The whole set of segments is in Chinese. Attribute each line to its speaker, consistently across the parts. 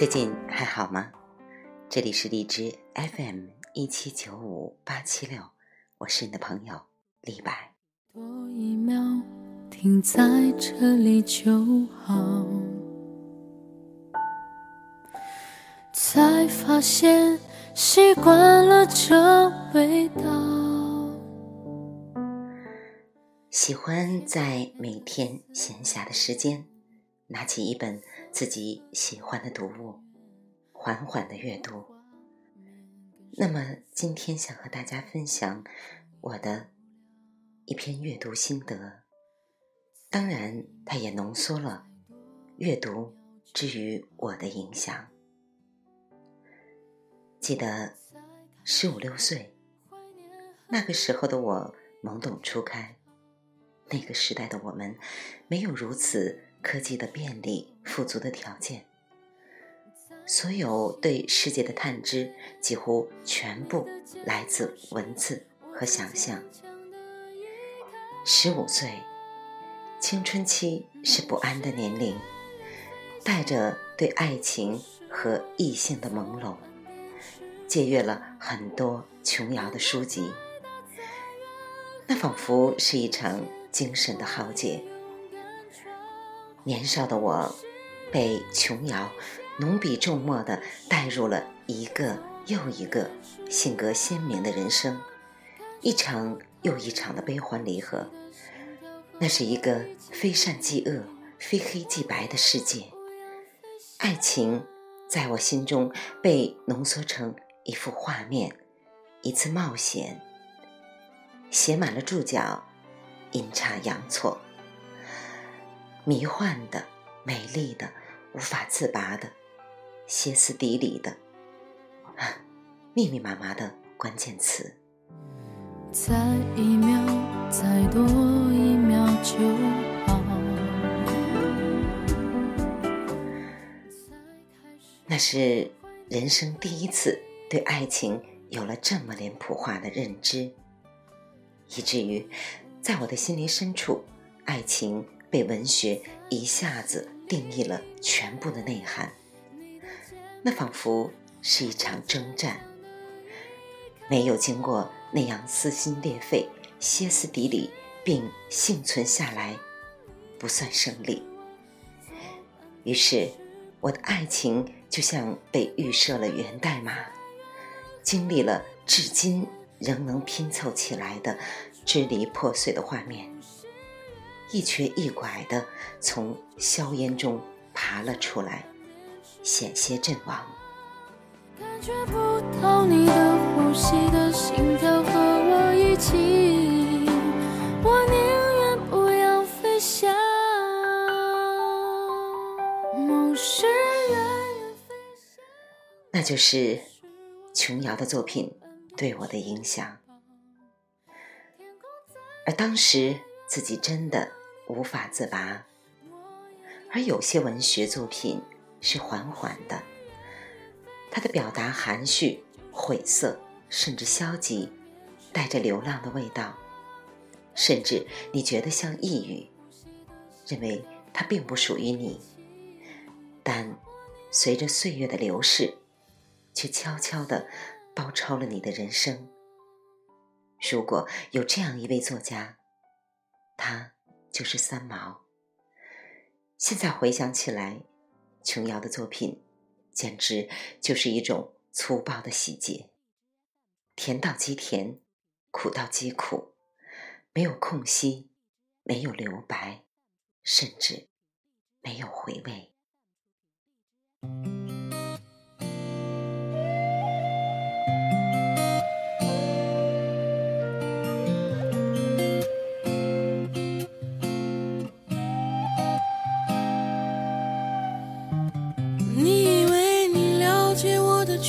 Speaker 1: 最近还好吗？这里是荔枝 FM 一七九五八七六，我是你的朋友李白。
Speaker 2: 多一秒停在这里就好，才发现习惯了这味道。
Speaker 1: 喜欢在每天闲暇的时间。拿起一本自己喜欢的读物，缓缓的阅读。那么今天想和大家分享我的一篇阅读心得，当然它也浓缩了阅读之于我的影响。记得十五六岁那个时候的我懵懂初开，那个时代的我们没有如此。科技的便利、富足的条件，所有对世界的探知几乎全部来自文字和想象。十五岁，青春期是不安的年龄，带着对爱情和异性的朦胧，借阅了很多琼瑶的书籍，那仿佛是一场精神的浩劫。年少的我，被琼瑶浓笔重墨的带入了一个又一个性格鲜明的人生，一场又一场的悲欢离合。那是一个非善即恶、非黑即白的世界。爱情在我心中被浓缩成一幅画面，一次冒险，写满了注脚，阴差阳错。迷幻的、美丽的、无法自拔的、歇斯底里的、啊 密密麻麻的关键词。
Speaker 2: 再一秒，再多一秒就好。
Speaker 1: 那是人生第一次对爱情有了这么脸谱化的认知，以至于在我的心灵深处，爱情。被文学一下子定义了全部的内涵，那仿佛是一场征战，没有经过那样撕心裂肺、歇斯底里并幸存下来，不算胜利。于是，我的爱情就像被预设了源代码，经历了至今仍能拼凑起来的支离破碎的画面。一瘸一拐的从硝烟中爬了出来，险些阵亡。
Speaker 2: 感觉不到你的呼吸的心跳和我一起，我宁愿不要飞翔。梦是远远飞翔。
Speaker 1: 那就是琼瑶的作品对我的影响，而当时自己真的。无法自拔，而有些文学作品是缓缓的，它的表达含蓄、晦涩，甚至消极，带着流浪的味道，甚至你觉得像抑郁，认为它并不属于你，但随着岁月的流逝，却悄悄地包抄了你的人生。如果有这样一位作家，他。就是三毛。现在回想起来，琼瑶的作品简直就是一种粗暴的洗劫，甜到极甜，苦到极苦，没有空隙，没有留白，甚至没有回味。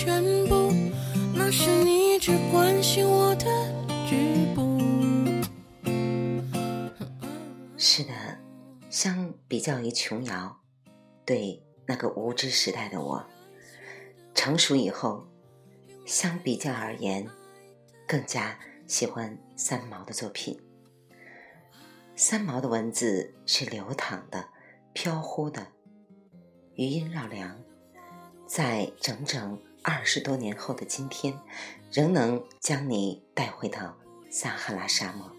Speaker 1: 全部，那是你只关心我的是的，相比较于琼瑶，对那个无知时代的我，成熟以后，相比较而言，更加喜欢三毛的作品。三毛的文字是流淌的、飘忽的，余音绕梁，在整整二十多年后的今天，仍能将你带回到撒哈拉沙漠。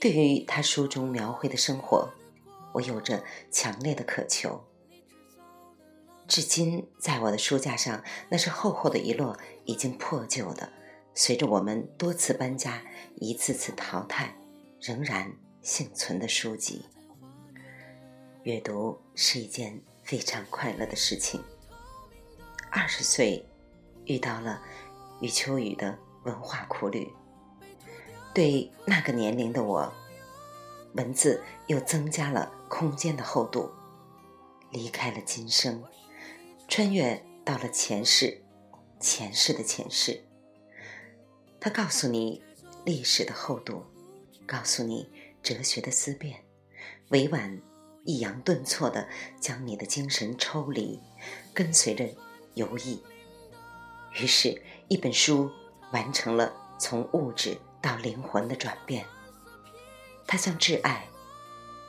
Speaker 1: 对于他书中描绘的生活，我有着强烈的渴求。至今，在我的书架上，那是厚厚的一摞已经破旧的，随着我们多次搬家、一次次淘汰，仍然幸存的书籍。阅读是一件非常快乐的事情。二十岁，遇到了余秋雨的文化苦旅，对那个年龄的我，文字又增加了空间的厚度。离开了今生。穿越到了前世，前世的前世。他告诉你历史的厚度，告诉你哲学的思辨，委婉抑扬顿挫的将你的精神抽离，跟随着游弋。于是，一本书完成了从物质到灵魂的转变。它像挚爱，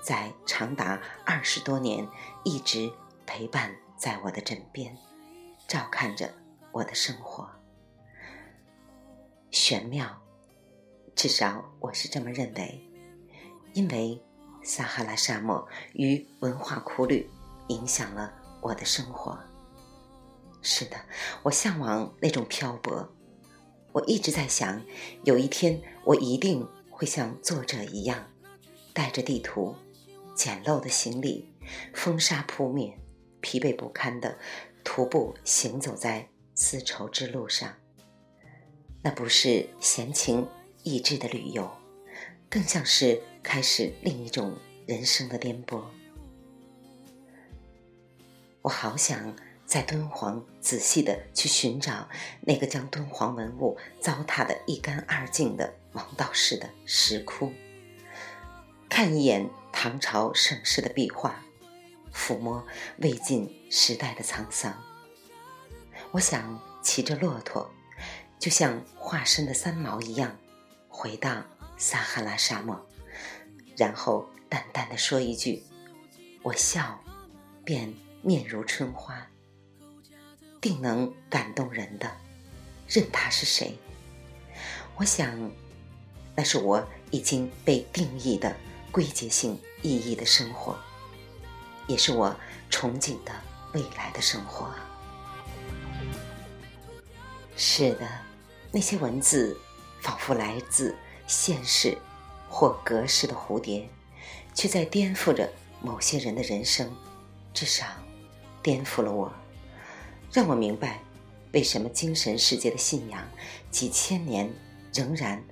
Speaker 1: 在长达二十多年一直陪伴。在我的枕边，照看着我的生活，玄妙，至少我是这么认为。因为撒哈拉沙漠与文化苦旅影响了我的生活。是的，我向往那种漂泊。我一直在想，有一天我一定会像作者一样，带着地图、简陋的行李，风沙扑面。疲惫不堪的徒步行走在丝绸之路上，那不是闲情逸致的旅游，更像是开始另一种人生的颠簸。我好想在敦煌仔细的去寻找那个将敦煌文物糟蹋的一干二净的王道士的石窟，看一眼唐朝盛世的壁画。抚摸魏晋时代的沧桑，我想骑着骆驼，就像化身的三毛一样，回到撒哈拉沙漠，然后淡淡的说一句：“我笑，便面如春花。”定能感动人的，任他是谁。我想，那是我已经被定义的归结性意义的生活。也是我憧憬的未来的生活。是的，那些文字仿佛来自现实或隔世的蝴蝶，却在颠覆着某些人的人生，至少颠覆了我，让我明白为什么精神世界的信仰几千年仍然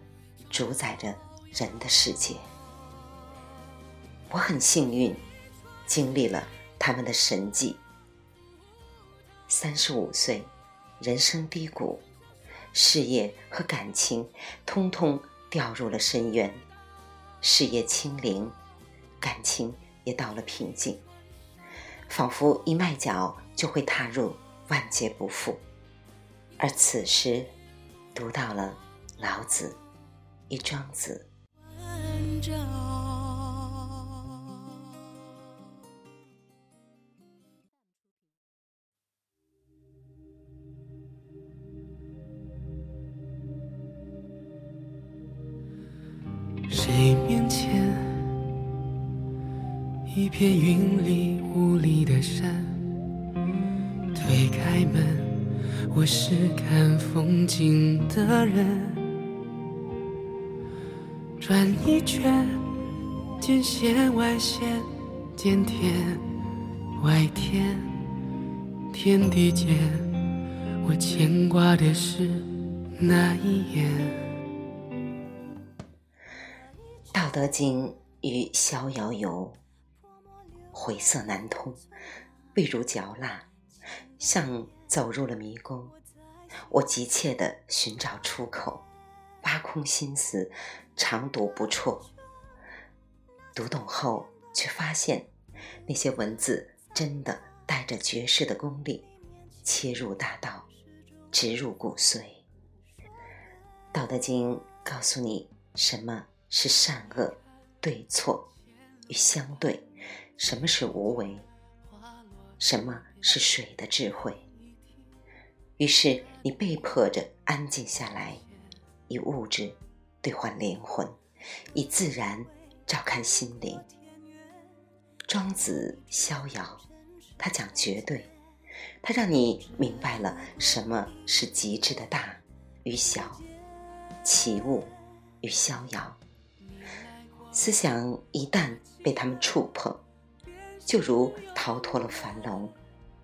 Speaker 1: 主宰着人的世界。我很幸运。经历了他们的神迹，三十五岁，人生低谷，事业和感情通通掉入了深渊，事业清零，感情也到了瓶颈，仿佛一迈脚就会踏入万劫不复。而此时，读到了老子与庄子。
Speaker 2: 谁面前一片云里雾里的山？开门，我是看风景的人。转一圈，见线外线，见天外天，天地间，我牵挂的是那一眼。
Speaker 1: 《道德经》与《逍遥游》，晦涩难通，味如嚼蜡，像走入了迷宫。我急切地寻找出口，挖空心思，长读不辍。读懂后，却发现那些文字真的带着绝世的功力，切入大道，直入骨髓。《道德经》告诉你什么？是善恶、对错与相对，什么是无为？什么是水的智慧。于是你被迫着安静下来，以物质兑换灵魂，以自然照看心灵。庄子逍遥，他讲绝对，他让你明白了什么是极致的大与小，奇物与逍遥。思想一旦被他们触碰，就如逃脱了樊笼，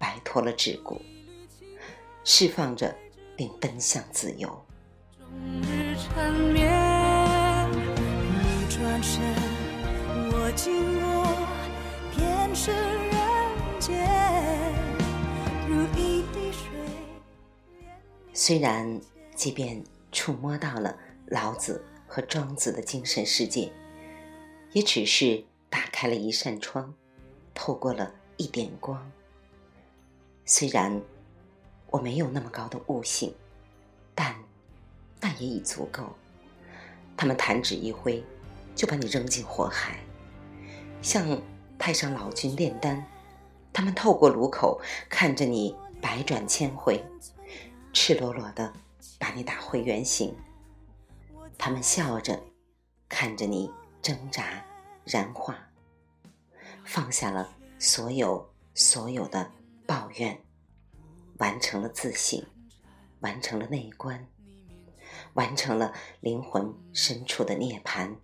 Speaker 1: 摆脱了桎梏。释放着，并奔向自由。虽然，即便触摸到了老子和庄子的精神世界，也只是打开了一扇窗，透过了一点光。虽然。我没有那么高的悟性，但那也已足够。他们弹指一挥，就把你扔进火海，像太上老君炼丹。他们透过炉口看着你百转千回，赤裸裸的把你打回原形。他们笑着看着你挣扎燃化，放下了所有所有的抱怨。完成了自省，完成了内观，完成了灵魂深处的涅槃，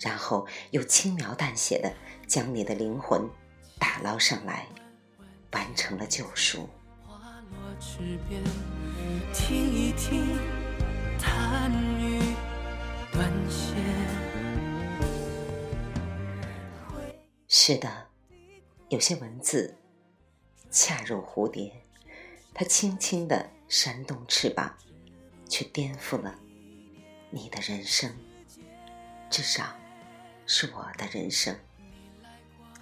Speaker 1: 然后又轻描淡写的将你的灵魂打捞上来，完成了救赎。是的，有些文字。恰如蝴蝶，它轻轻地扇动翅膀，却颠覆了你的人生，至少是我的人生。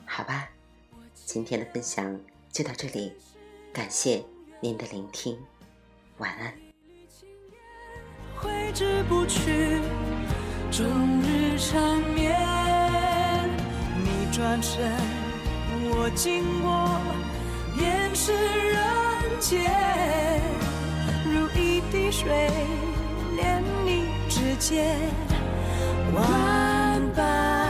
Speaker 1: 好吧，今天的分享就到这里，感谢您的聆听，晚安。挥之不去，终日缠绵。你转身，我经过。便是人间，如一滴水，连你指尖，万般。